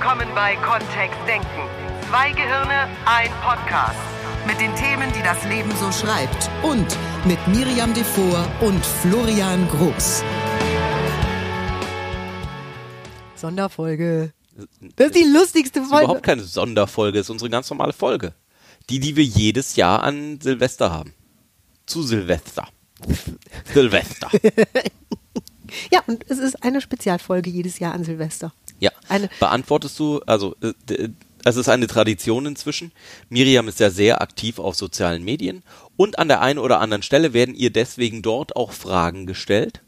willkommen bei Kontext Denken. Zwei Gehirne, ein Podcast. Mit den Themen, die das Leben so schreibt. Und mit Miriam Devor und Florian Groß. Sonderfolge. Das ist die lustigste Folge. Das ist überhaupt keine Sonderfolge, das ist unsere ganz normale Folge. Die, die wir jedes Jahr an Silvester haben. Zu Silvester. Silvester. ja, und es ist eine Spezialfolge jedes Jahr an Silvester. Ja. Eine Beantwortest du, also äh, es ist eine Tradition inzwischen. Miriam ist ja sehr aktiv auf sozialen Medien und an der einen oder anderen Stelle werden ihr deswegen dort auch Fragen gestellt,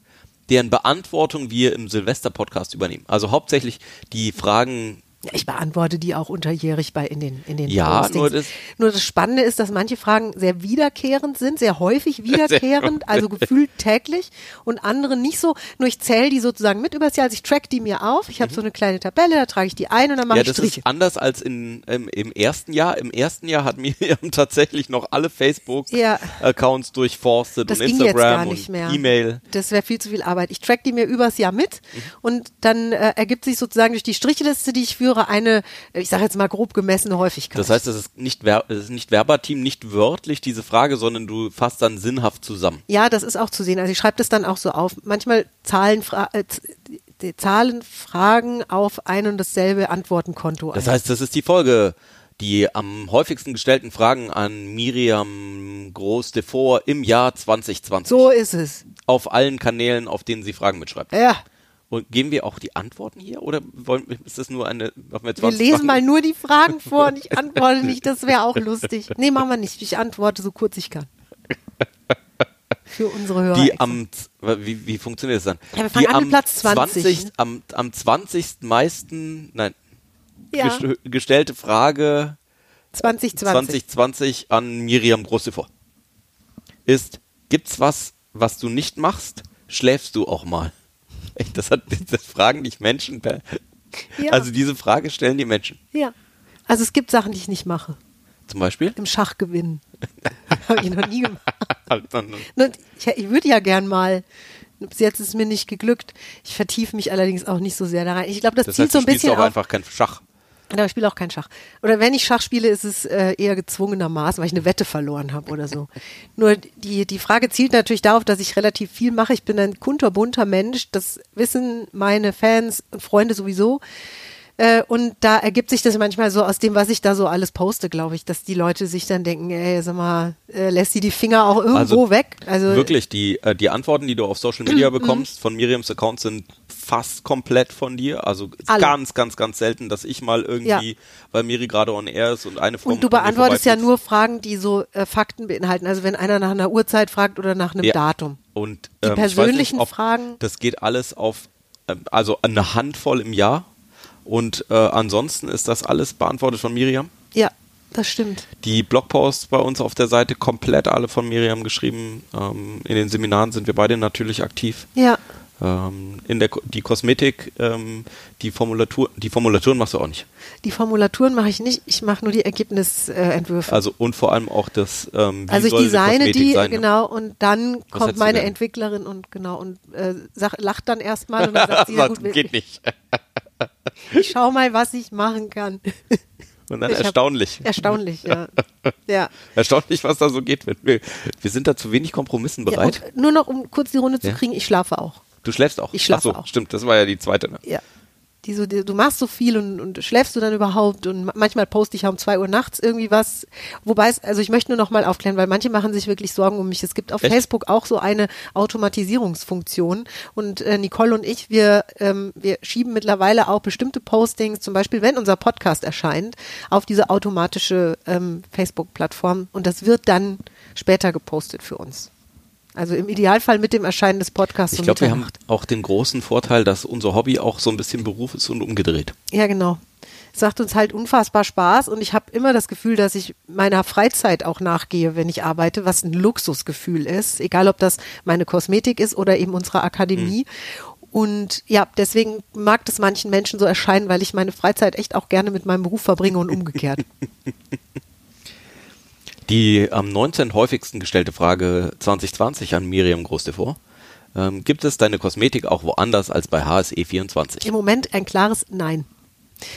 deren Beantwortung wir im Silvester-Podcast übernehmen. Also hauptsächlich die Fragen ich beantworte die auch unterjährig bei in den in den Ja, Postings. nur das, Nur das Spannende ist, dass manche Fragen sehr wiederkehrend sind, sehr häufig wiederkehrend, also gefühlt täglich und andere nicht so. Nur ich zähle die sozusagen mit übers Jahr, also ich track die mir auf. Ich habe so eine kleine Tabelle, da trage ich die ein und dann mache ja, ich das Striche. ist anders als in, im, im ersten Jahr. Im ersten Jahr hat Miriam tatsächlich noch alle Facebook-Accounts Ja. durchforstet Das und ging jetzt gar Instagram und. E-Mail. Das wäre viel zu viel Arbeit. Ich track die mir übers Jahr mit Mhm. und dann äh, ergibt sich sozusagen durch die Strichliste, die ich führe, eine, ich sage jetzt mal grob gemessene Häufigkeit. Das heißt, es ist nicht, ver es ist nicht verbatim, nicht wörtlich diese Frage, sondern du fasst dann sinnhaft zusammen. Ja, das ist auch zu sehen. Also ich schreibe das dann auch so auf. Manchmal Zahlen, äh, Zahlen Fragen auf ein und dasselbe Antwortenkonto. Das heißt, das ist die Folge, die am häufigsten gestellten Fragen an Miriam Groß-Devor im Jahr 2020. so ist es. Auf allen Kanälen, auf denen sie Fragen mitschreibt. Ja, Und geben wir auch die Antworten hier oder wollen, ist das nur eine, machen wir 20 wir lesen Fragen? mal nur die Fragen vor und ich antworte nicht. Das wäre auch lustig. Nee, machen wir nicht. Ich antworte so kurz ich kann. Für unsere Hörer. Die am, wie, wie funktioniert das dann? Ja, wir fangen die an mit am Platz 20. am, am 20. meisten, nein, ja, gest gestellte Frage 2020. 2020 an Miriam Große ist, gibt's was, was du nicht machst? Schläfst du auch mal? Das hat, das fragen dich Menschen Ja. also diese Frage stellen die Menschen. Ja. Also es gibt Sachen, die ich nicht mache. Zum Beispiel? Im Schach gewinnen. Habe ich noch nie gemacht. Ich, ich würde ja gern mal. Bis jetzt ist es mir nicht geglückt. Ich vertiefe mich allerdings auch nicht so sehr da rein. Ich glaube, das, Das zielt heißt, so du ein bisschen auch auf. einfach kein Schach. Aber ich spiele auch kein Schach. Oder wenn ich Schach spiele, ist es äh, eher gezwungenermaßen, weil ich eine Wette verloren habe oder so. Nur die, die Frage zielt natürlich darauf, dass ich relativ viel mache. Ich bin ein kunterbunter Mensch. Das wissen meine Fans und Freunde sowieso. Äh, und da ergibt sich das manchmal so aus dem, was ich da so alles poste, glaube ich, dass die Leute sich dann denken, ey, sag mal, äh, lässt sie die Finger auch irgendwo Also, weg? Also Wirklich, die, äh, die Antworten, die du auf Social Media bekommst von Miriams Account sind fast komplett von dir. Also Alle. ganz, ganz, ganz selten, dass ich mal irgendwie, weil Miri gerade on air ist und eine Frau Und du beantwortest ja nur Fragen, die so äh, Fakten beinhalten. Also wenn einer nach einer Uhrzeit fragt oder nach einem Ja. Datum. Und Die ähm, weiß persönlichen nicht, Fragen- Das geht alles auf, ähm, also eine Handvoll im Jahr. Und äh, ansonsten ist das alles beantwortet von Miriam. Ja, das stimmt. Die Blogposts bei uns auf der Seite komplett alle von Miriam geschrieben. Ähm, in den Seminaren sind wir beide natürlich aktiv. Ja. Ähm, in der die Kosmetik, ähm, die Formulatur, die Formulaturen machst du auch nicht. Die Formulaturen mache ich nicht, ich mache nur die Ergebnisentwürfe. Also und vor allem auch das, ähm, also ich designe Kosmetik die, sein, ne? genau, und dann kommt meine? Entwicklerin und genau und äh, sag, lacht dann erstmal und dann sagt sie, ja, Das gut, geht nicht. Ich schau mal, was ich machen kann. Und dann Ich hab- erstaunlich. Erstaunlich, ja. ja. Erstaunlich, was da so geht. Wir, wir sind da zu wenig Kompromissen ja bereit. und nur noch, um kurz die Runde zu Ja. kriegen, ich schlafe auch. du schläfst auch. Ich schlafe Ach so, auch. stimmt, das war ja die zweite. Ne? Ja. Die so, die, du machst so viel und, und schläfst du dann überhaupt und ma- manchmal poste ich ja um zwei Uhr nachts irgendwie was. Wobei es, also ich möchte nur noch mal aufklären, weil manche machen sich wirklich Sorgen um mich. Es gibt auf Echt? Facebook auch so eine Automatisierungsfunktion und äh, Nicole und ich, wir, ähm, wir schieben mittlerweile auch bestimmte Postings, zum Beispiel wenn unser Podcast erscheint, auf diese automatische ähm, Facebook-Plattform und das wird dann später gepostet für uns. Also im Idealfall mit dem Erscheinen des Podcasts Ich glaube, wir haben auch den großen Vorteil, dass unser Hobby auch so ein bisschen Beruf ist und umgedreht. Ja, genau. Es macht uns halt unfassbar Spaß und ich habe immer das Gefühl, dass ich meiner Freizeit auch nachgehe, wenn ich arbeite, was ein Luxusgefühl ist, egal ob das meine Kosmetik ist oder eben unsere Akademie. Und ja, deswegen mag das manchen Menschen so erscheinen, weil ich meine Freizeit echt auch gerne mit meinem Beruf verbringe und umgekehrt. Die am 19. häufigsten gestellte Frage 2020 an Miriam Großdevor. Ähm, gibt es deine Kosmetik auch woanders als bei HSE24? Im Moment ein klares Nein.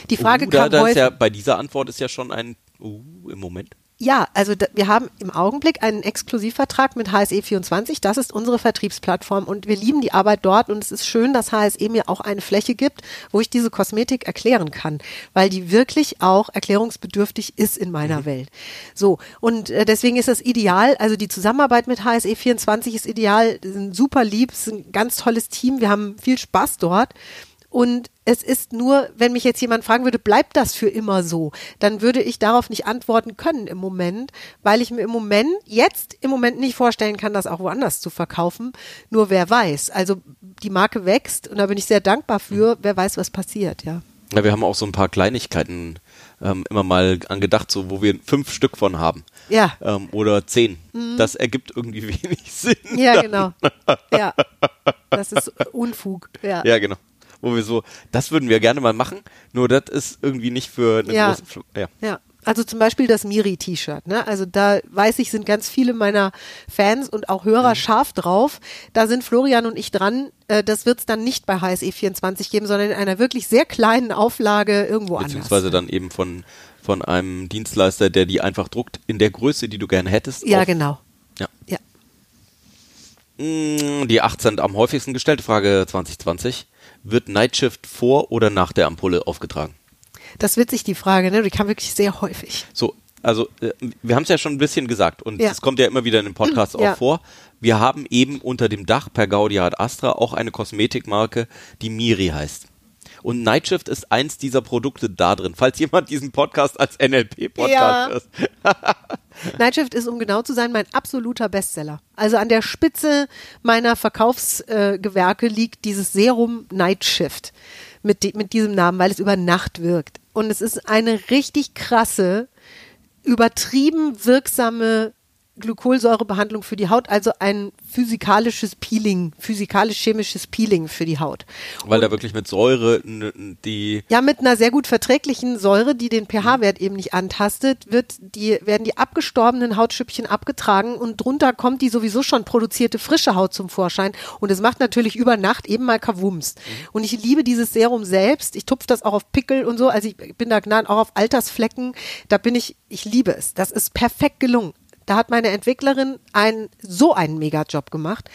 Die Frage uh, da, kam da ist häufig. ja, bei dieser Antwort ist ja schon ein uh, im Moment. Ja, also wir haben im Augenblick einen Exklusivvertrag mit HSE24. Das ist unsere Vertriebsplattform und wir lieben die Arbeit dort und es ist schön, dass HSE mir auch eine Fläche gibt, wo ich diese Kosmetik erklären kann, weil die wirklich auch erklärungsbedürftig ist in meiner Welt. So, und äh, deswegen ist das ideal, also die Zusammenarbeit mit HSE24 ist ideal, sind super lieb, es ist ein ganz tolles Team, wir haben viel Spaß dort. Und es ist nur, wenn mich jetzt jemand fragen würde, bleibt das für immer so, dann würde ich darauf nicht antworten können im Moment, weil ich mir im Moment, jetzt im Moment nicht vorstellen kann, das auch woanders zu verkaufen. Nur wer weiß. Also die Marke wächst und da bin ich sehr dankbar für. Wer weiß, was passiert, ja. Ja, wir haben auch so ein paar Kleinigkeiten ähm, immer mal angedacht, so wo wir fünf Stück von haben. Ja. Ähm, oder zehn. Das ergibt irgendwie wenig Sinn. Ja, genau. Ja. Das ist Unfug. Ja. Ja, genau. Wo wir so, das würden wir gerne mal machen, nur das ist irgendwie nicht für eine Ja. große Fl ja. Ja, also zum Beispiel das Miri-T-Shirt. Ne? Also da weiß ich, sind ganz viele meiner Fans und auch Hörer scharf drauf. Da sind Florian und ich dran. Äh, das wird es dann nicht bei HSE24 geben, sondern in einer wirklich sehr kleinen Auflage irgendwo Beziehungsweise anders. dann eben von, von einem Dienstleister, der die einfach druckt in der Größe, die du gerne hättest. Ja, genau. Ja. Ja. Mm, Die 18 am häufigsten gestellte Frage 2020. Wird Nightshift vor oder nach der Ampulle aufgetragen? Das ist witzig, die Frage. Ne? Die kam wirklich sehr häufig. So, also äh, wir haben es ja schon ein bisschen gesagt und Ja. es kommt ja immer wieder in dem Podcast Ja. auch vor. Wir haben eben unter dem Dach per Gaudia ad Astra auch eine Kosmetikmarke, die Miri heißt. Und Nightshift ist eins dieser Produkte da drin. Falls jemand diesen Podcast als NLP-Podcast Ja. hört. Nightshift ist, um genau zu sein, mein absoluter Bestseller. Also an der Spitze meiner Verkaufsgewerke äh, liegt dieses Serum Nightshift mit, di mit diesem Namen, weil es über Nacht wirkt. Und es ist eine richtig krasse, übertrieben wirksame Glykolsäurebehandlung für die Haut, also ein physikalisches Peeling, physikalisch-chemisches Peeling für die Haut. Weil da wirklich mit Säure die Ja, mit einer sehr gut verträglichen Säure, die den pH-Wert eben nicht antastet, wird die, werden die abgestorbenen Hautschüppchen abgetragen und drunter kommt die sowieso schon produzierte frische Haut zum Vorschein. Und es macht natürlich über Nacht eben mal Kavums. Und ich liebe dieses Serum selbst. Ich tupfe das auch auf Pickel und so. Also ich bin da gnaden auch auf Altersflecken. Da bin ich, ich liebe es. Das ist perfekt gelungen. Da hat meine Entwicklerin einen, so einen Mega-Job gemacht.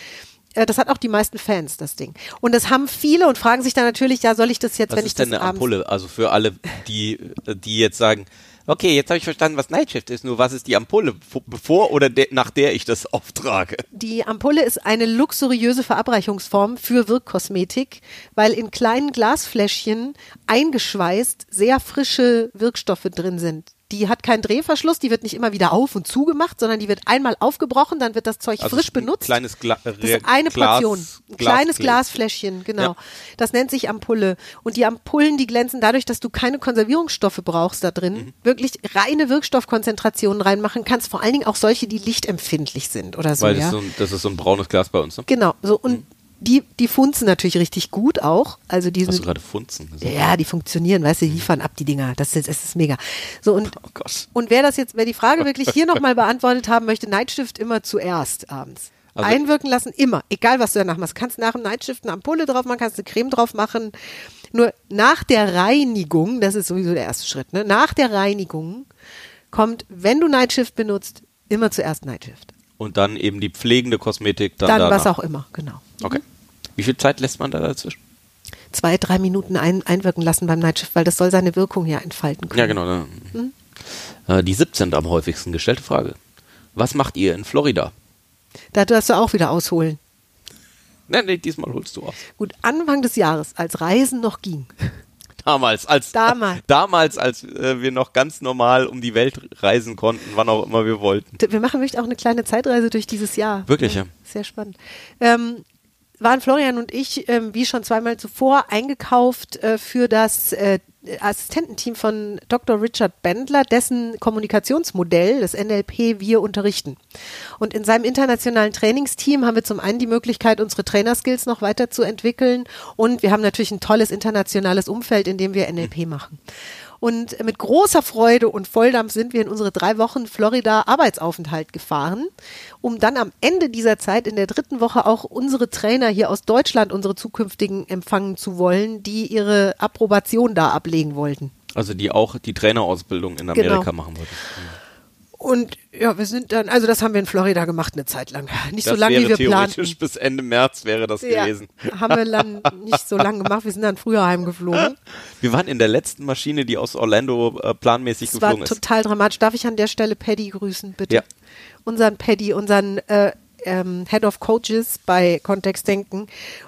Äh, Das hat auch die meisten Fans, das Ding. Und das haben viele und fragen sich dann natürlich, ja, soll ich das jetzt, Was wenn ich ist denn das eine Ampulle? Also für alle, die, die jetzt sagen, okay, jetzt habe ich verstanden, was Nightshift ist, nur was ist die Ampulle? Vo- Bevor oder de nach der ich das auftrage? Die Ampulle ist eine luxuriöse Verabreichungsform für Wirkkosmetik, weil in kleinen Glasfläschchen eingeschweißt sehr frische Wirkstoffe drin sind. Die hat keinen Drehverschluss, die wird nicht immer wieder auf und zugemacht, sondern die wird einmal aufgebrochen, dann wird das Zeug Also frisch benutzt. Kleines Gla Das ist eine Glas- Portion. Ein kleines. Glasfläschchen, genau. Ja. Das nennt sich Ampulle. Und die Ampullen, die glänzen dadurch, dass du keine Konservierungsstoffe brauchst da drin. Mhm. Wirklich reine Wirkstoffkonzentrationen reinmachen kannst. Vor allen Dingen auch solche, die lichtempfindlich sind oder so. Weil ja? das, so ein, das ist so ein braunes Glas bei uns, ne? Genau, so und die, die funzen natürlich richtig gut auch. Also die Hast du sind, gerade Funzen gesagt? ja, die funktionieren, weißt du, die liefern ab die Dinger. Das ist, das ist mega. So und, Oh und wer das jetzt, wer die Frage wirklich hier nochmal beantwortet haben möchte, Nightstift immer zuerst abends. Also- Einwirken lassen, immer. Egal, was du danach machst. Kannst nach dem Nightstift eine Ampulle drauf machen, kannst eine Creme drauf machen. Nur nach der Reinigung, das ist sowieso der erste Schritt, ne? nach der Reinigung kommt, wenn du Nightshift benutzt, immer zuerst Nightshift. Und dann eben die pflegende Kosmetik dann, Dann was auch immer, genau. Okay. Wie viel Zeit lässt man da dazwischen? zwei, drei Minuten ein, einwirken lassen beim Nightshift, weil das soll seine Wirkung ja entfalten können. Ja, genau. ne. Äh, Die 17. am häufigsten gestellte Frage. Was macht ihr in Florida? Da darfst du auch wieder ausholen. Nee, nee, diesmal holst du aus. Gut, Anfang des Jahres, als Reisen noch ging. Damals, als Damals. damals, als äh, wir noch ganz normal um die Welt reisen konnten, wann auch immer wir wollten. Wir machen wirklich auch eine kleine Zeitreise durch dieses Jahr. Wirklich, ja. Sehr spannend. Ähm, waren Florian und ich, ähm, wie schon zweimal zuvor, eingekauft äh, für das äh, Assistententeam von Dr. Richard Bendler, dessen Kommunikationsmodell, das NLP, wir unterrichten. Und in seinem internationalen Trainingsteam haben wir zum einen die Möglichkeit, unsere Trainerskills noch weiterzuentwickeln und wir haben natürlich ein tolles internationales Umfeld, in dem wir NLP machen. Und mit großer Freude und Volldampf sind wir in unsere drei Wochen Florida Arbeitsaufenthalt gefahren, um dann am Ende dieser Zeit in der dritten Woche auch unsere Trainer hier aus Deutschland, unsere zukünftigen empfangen zu wollen, die ihre Approbation da ablegen wollten. Also die auch die Trainerausbildung in Amerika genau. machen wollten. Und ja, wir sind dann, also das haben wir in Florida gemacht eine Zeit lang. Nicht das so lange, wie wir planten. Theoretisch bis Ende März wäre das ja, gewesen. Haben wir dann nicht so lange gemacht. Wir sind dann früher heimgeflogen. Wir waren in der letzten Maschine, die aus Orlando äh, planmäßig das geflogen ist. Das war total dramatisch. Darf ich an der Stelle Paddy grüßen, bitte? Ja. Unseren Paddy, unseren äh, ähm, Head of Coaches bei Kontext Denken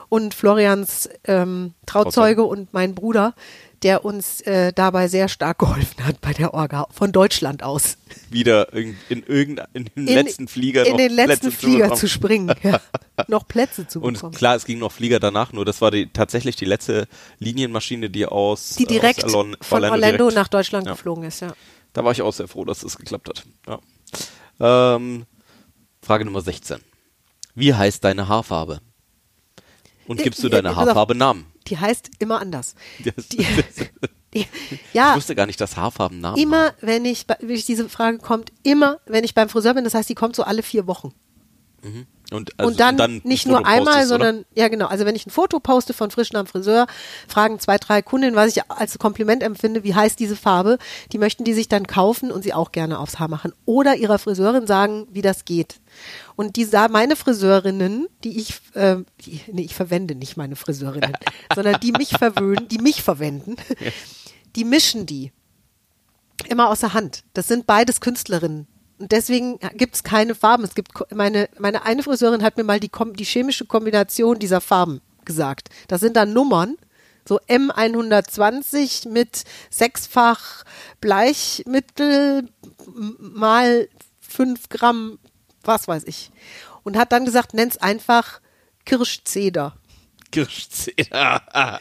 und Florians ähm, Trauzeuge und mein Bruder der uns äh, dabei sehr stark geholfen hat bei der Orga von Deutschland aus. Wieder in, in irgendeinem letzten Flieger in den letzten Plätze Flieger zu, zu springen, ja. noch Plätze zu bekommen. Und klar, es ging noch Flieger danach, nur das war die, tatsächlich die letzte Linienmaschine, die aus die direkt aus Orlando, von Orlando direkt, nach Deutschland ja. geflogen ist. Ja. Da war ich auch sehr froh, dass es das geklappt hat. Ja. Ähm, Frage Nummer 16. Wie heißt deine Haarfarbe? Und gibst du deine Haarfarbe Namen? die heißt immer anders. Die, die, ja, ich wusste gar nicht, dass Haarfarben Namen Immer, haben. wenn ich, wenn ich diese Frage kommt, immer, wenn ich beim Friseur bin, das heißt, die kommt so alle vier Wochen. Mhm. Und, also und, dann, dann nicht nur einmal, sondern oder? ja genau. Also wenn ich ein Foto poste von frisch am Friseur, fragen zwei, drei Kundinnen, was ich als Kompliment empfinde, wie heißt diese Farbe, die möchten die sich dann kaufen und sie auch gerne aufs Haar machen. Oder ihrer Friseurin sagen, wie das geht. Und die sah meine Friseurinnen, die ich, äh, die, nee, ich verwende nicht meine Friseurinnen, sondern die mich verwöhnen, die mich verwenden, die mischen die immer außer Hand. Das sind beides Künstlerinnen. Und deswegen gibt es keine Farben. Es gibt meine, meine eine Friseurin hat mir mal die, die chemische Kombination dieser Farben gesagt. Das sind dann Nummern, so M120 mit sechsfach Bleichmittel mal fünf Gramm was weiß ich. Und hat dann gesagt, nenn's einfach Kirschzeder. Kirschzeder.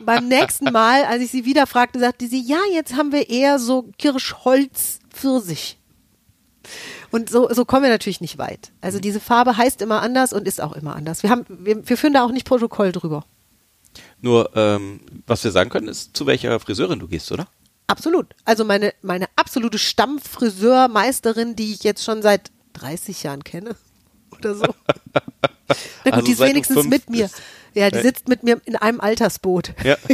Beim nächsten Mal, als ich sie wieder fragte, sagte sie, ja, jetzt haben wir eher so Kirschholz Pfirsich. Und so, so kommen wir natürlich nicht weit. Also diese Farbe heißt immer anders und ist auch immer anders. Wir, haben, wir, wir führen da auch nicht Protokoll drüber. Nur, ähm, was wir sagen können, ist, zu welcher Friseurin du gehst, oder? Absolut. Also meine, meine absolute Stammfriseurmeisterin, die ich jetzt schon seit 30 Jahren kenne oder so. Na gut, also die ist wenigstens mit mir. Ja, die sitzt mit mir in einem Altersboot. Ja.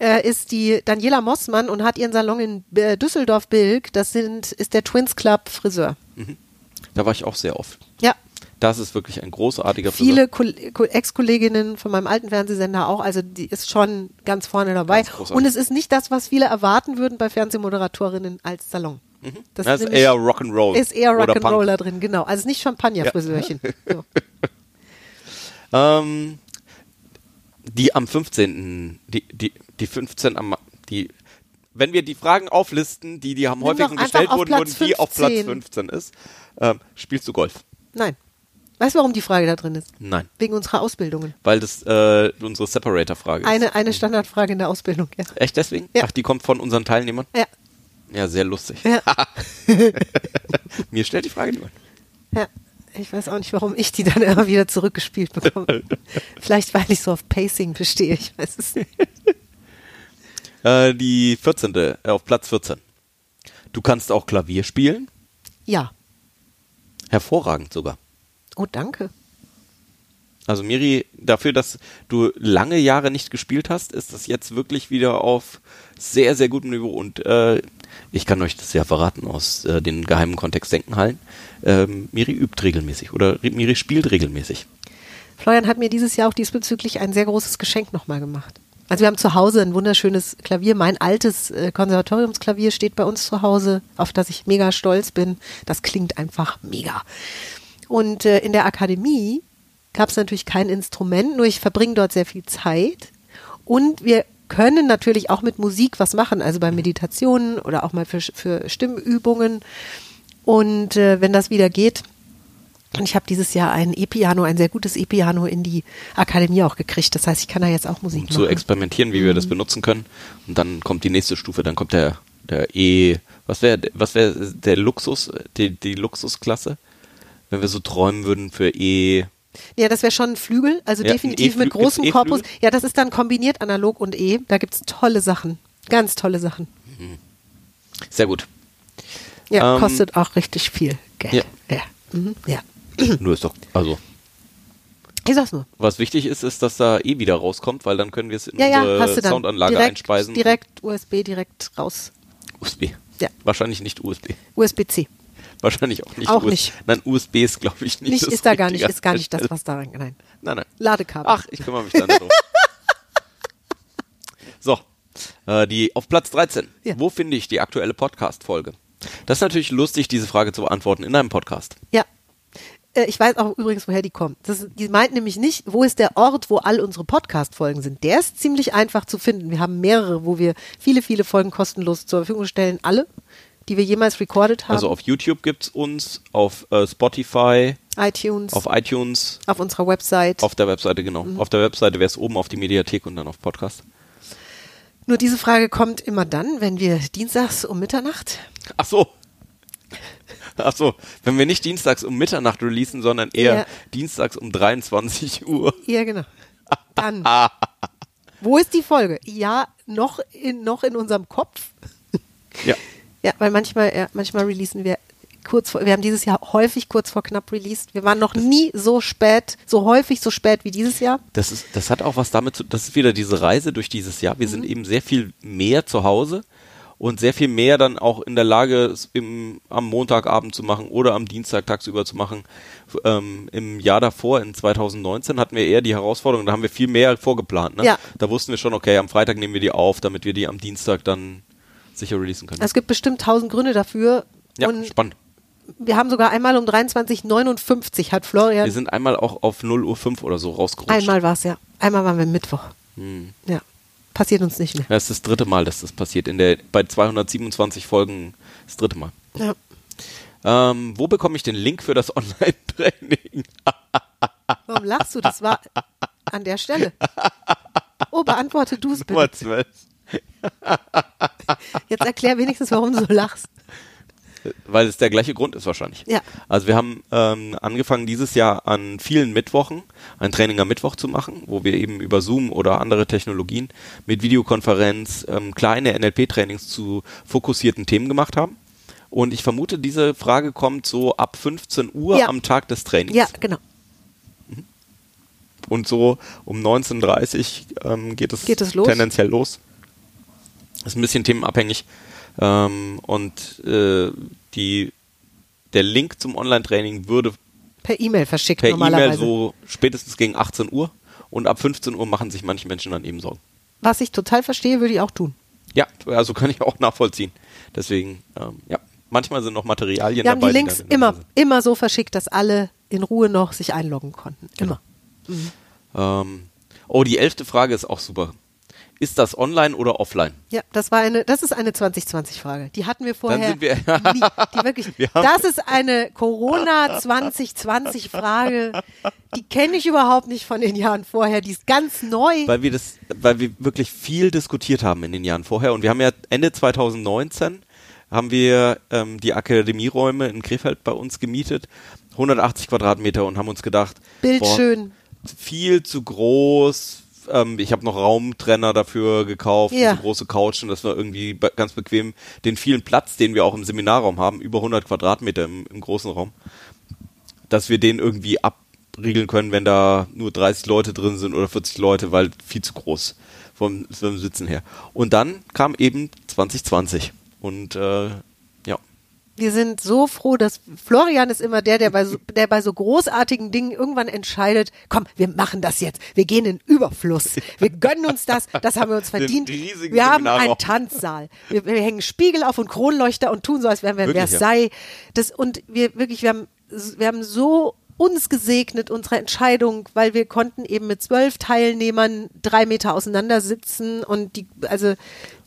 äh, ist die Daniela Mossmann und hat ihren Salon in äh, Düsseldorf-Bilk. Das sind, ist der Twins Club Friseur. Mhm. Da war ich auch sehr oft. Ja. Das ist wirklich ein großartiger Viele Ex-Kolleginnen von meinem alten Fernsehsender auch, also die ist schon ganz vorne dabei. Ganz und es ist nicht das, was viele erwarten würden bei Fernsehmoderatorinnen als Salon. Mhm. Das, das ist eher Rock'n'Roll. Ist eher Rock'n'Roll da drin, genau. Also nicht Champagner-Friseurchen. Ja. So. ähm, die am 15. Die, die, die 15 am, die, wenn wir die Fragen auflisten, die, die am Nimm häufigsten gestellt wurden, und die auf Platz 15 ist, ähm, spielst du Golf? Nein. Weißt du, warum die Frage da drin ist? Nein. Wegen unserer Ausbildungen. Weil das äh, unsere Separator-Frage ist. Eine, eine Standardfrage in der Ausbildung, ja. Echt deswegen? Ja. Ach, die kommt von unseren Teilnehmern? Ja. Ja, sehr lustig. Ja. Mir stellt die Frage niemand. Ja, ich weiß auch nicht, warum ich die dann immer wieder zurückgespielt bekomme. Vielleicht, weil ich so auf Pacing bestehe, ich weiß es nicht. Äh, die 14. Äh, auf Platz 14. Du kannst auch Klavier spielen? Ja. Hervorragend sogar. Oh, danke. Also Miri, dafür, dass du lange Jahre nicht gespielt hast, ist das jetzt wirklich wieder auf sehr, sehr gutem Niveau. Und äh, ich kann euch das ja verraten aus äh, den geheimen Kontext Denkenhallen. Ähm, Miri übt regelmäßig oder Miri spielt regelmäßig. Florian hat mir dieses Jahr auch diesbezüglich ein sehr großes Geschenk nochmal gemacht. Also wir haben zu Hause ein wunderschönes Klavier. Mein altes äh, Konservatoriumsklavier steht bei uns zu Hause, auf das ich mega stolz bin. Das klingt einfach mega. Und äh, in der Akademie gab es natürlich kein Instrument, nur ich verbringe dort sehr viel Zeit. Und wir können natürlich auch mit Musik was machen, also bei Meditationen oder auch mal für, für Stimmübungen. Und äh, wenn das wieder geht, und ich habe dieses Jahr ein E-Piano, ein sehr gutes E-Piano in die Akademie auch gekriegt. Das heißt, ich kann da jetzt auch Musik um machen. Zu experimentieren, wie wir das mhm. benutzen können. Und dann kommt die nächste Stufe, dann kommt der, der E, was wäre was wäre der Luxus, die, die Luxusklasse? Wenn wir so träumen würden für E, ja, das wäre schon ein Flügel, also ja, definitiv mit großem Korpus. Ja, das ist dann kombiniert analog und E. Da gibt es tolle Sachen, ganz tolle Sachen. Sehr gut. Ja, Ähm, kostet auch richtig viel Geld. ja. Ja. Mhm. ja. Nur ist doch, also, Ich sag's nur. was wichtig ist, ist, dass da eh wieder rauskommt, weil dann können wir es in Ja, ja, unsere dann Soundanlage direkt, einspeisen. direkt USB direkt raus. USB. Ja. Wahrscheinlich nicht USB. USB-C. Wahrscheinlich auch nicht Auch US nicht. Nein, USB ist, glaube ich, nicht. Nicht, ist da gar nicht, ist gar nicht das, was da rein. Nein. Nein, nein. Ladekabel. Ach, ich kümmere mich dann darum. so, äh, die auf Platz 13. Ja. Wo finde ich die aktuelle Podcast-Folge? Das ist natürlich lustig, diese Frage zu beantworten in einem Podcast. Ja. Äh, Ich weiß auch übrigens, woher die kommt. Das, die meint nämlich nicht, wo ist der Ort, wo all unsere Podcast-Folgen sind. Der ist ziemlich einfach zu finden. Wir haben mehrere, wo wir viele, viele Folgen kostenlos zur Verfügung stellen. Alle, die wir jemals recorded haben. Also auf YouTube gibt's uns, auf äh, Spotify, iTunes, auf auf, iTunes, unserer Website. auf der Webseite, genau. Mhm. Auf der Webseite wäre es oben auf die Mediathek und dann auf Podcast. Nur diese Frage kommt immer dann, wenn wir dienstags um Mitternacht. Ach so. Ach so, wenn wir nicht dienstags um Mitternacht releasen, sondern eher Ja. dienstags um 23 Uhr. Ja, genau. Dann. wo ist die Folge? Ja, noch in, noch in unserem Kopf. Ja. Ja, weil manchmal, ja, manchmal releasen wir kurz vor, wir haben dieses Jahr häufig kurz vor knapp released. Wir waren noch nie so spät, so häufig so spät wie dieses Jahr. Das ist, das hat auch was damit zu, das ist wieder diese Reise durch dieses Jahr. Wir sind Mhm. eben sehr viel mehr zu Hause und sehr viel mehr dann auch in der Lage, es im, am Montagabend zu machen oder am Dienstag tagsüber zu machen. Ähm, Im Jahr davor, in 2019, hatten wir eher die Herausforderung, da haben wir viel mehr vorgeplant. Ne? Ja. Da wussten wir schon, okay, am Freitag nehmen wir die auf, damit wir die am Dienstag dann sicher releasen können. Es gibt bestimmt tausend Gründe dafür. ja, und spannend. wir haben sogar einmal um 23.59 hat Florian, Wir sind einmal auch auf 0 Uhr 5 oder so rausgerutscht. einmal war es ja, einmal waren wir Mittwoch. Hm. Ja, passiert uns nicht mehr. Das ist das dritte Mal, dass das passiert. In der, bei 227 Folgen das dritte Mal. Ja. Ähm, wo bekomme ich den Link für das Online-Training? Warum lachst du? Das war an der Stelle. Oh, beantworte du es bitte. Nummer 12. Jetzt erklär wenigstens, warum du so lachst. Weil es der gleiche Grund ist wahrscheinlich. Ja. Also wir haben ähm, angefangen dieses Jahr an vielen Mittwochen ein Training am Mittwoch zu machen, wo wir eben über Zoom oder andere Technologien mit Videokonferenz ähm, kleine NLP-Trainings zu fokussierten Themen gemacht haben. Und ich vermute, diese Frage kommt so ab 15 Uhr Ja. am Tag des Trainings. Ja, genau. Und so um 19.30 ähm, geht, es Geht es los? tendenziell los. Ist ein bisschen themenabhängig. Ähm, und äh, die, der Link zum Online-Training würde Per E-Mail verschickt per E-Mail so spätestens gegen 18 Uhr und ab 15 Uhr machen sich manche Menschen dann eben Sorgen. Was ich total verstehe, würde ich auch tun. Ja, also kann ich auch nachvollziehen. Deswegen, ähm, ja, manchmal sind noch Materialien Wir haben dabei. die Links dann immer, immer so verschickt, dass alle in Ruhe noch sich einloggen konnten. Immer. Ähm, oh, die elfte Frage ist auch super. Ist das online oder offline? Ja, das war eine, das ist eine 2020-Frage. Die hatten wir vorher sind wir- nie. Die wirklich, Wir das ist eine Corona 2020-Frage. Die kenne ich überhaupt nicht von den Jahren vorher. Die ist ganz neu. weil wir das, weil wir wirklich viel diskutiert haben in den Jahren vorher und wir haben ja Ende 2019 haben wir ähm, die Akademieräume in Krefeld bei uns gemietet, 180 Quadratmeter und haben uns gedacht, Bildschön. viel zu groß. Ähm, ich habe noch Raumtrenner dafür gekauft, Ja. so große Couchen, das war irgendwie be ganz bequem. Den vielen Platz, den wir auch im Seminarraum haben, über 100 Quadratmeter im, im großen Raum, dass wir den irgendwie abriegeln können, wenn da nur 30 Leute drin sind oder 40 Leute, weil viel zu groß vom, vom Sitzen her. Und dann kam eben 2020 und äh, Wir sind so froh, dass Florian ist immer der, der bei so, der bei so großartigen Dingen irgendwann entscheidet, komm, wir machen das jetzt. Wir gehen in Überfluss. Wir gönnen uns das. Das haben wir uns verdient. Wir haben einen Tanzsaal. Wir, wir hängen Spiegel auf und Kronleuchter und tun so, als wären wir in Wirklich, ja. Versailles. Das, und wir wirklich, wir haben, wir haben so uns gesegnet, unsere Entscheidung, weil wir konnten eben mit zwölf Teilnehmern drei Meter auseinander sitzen und die, also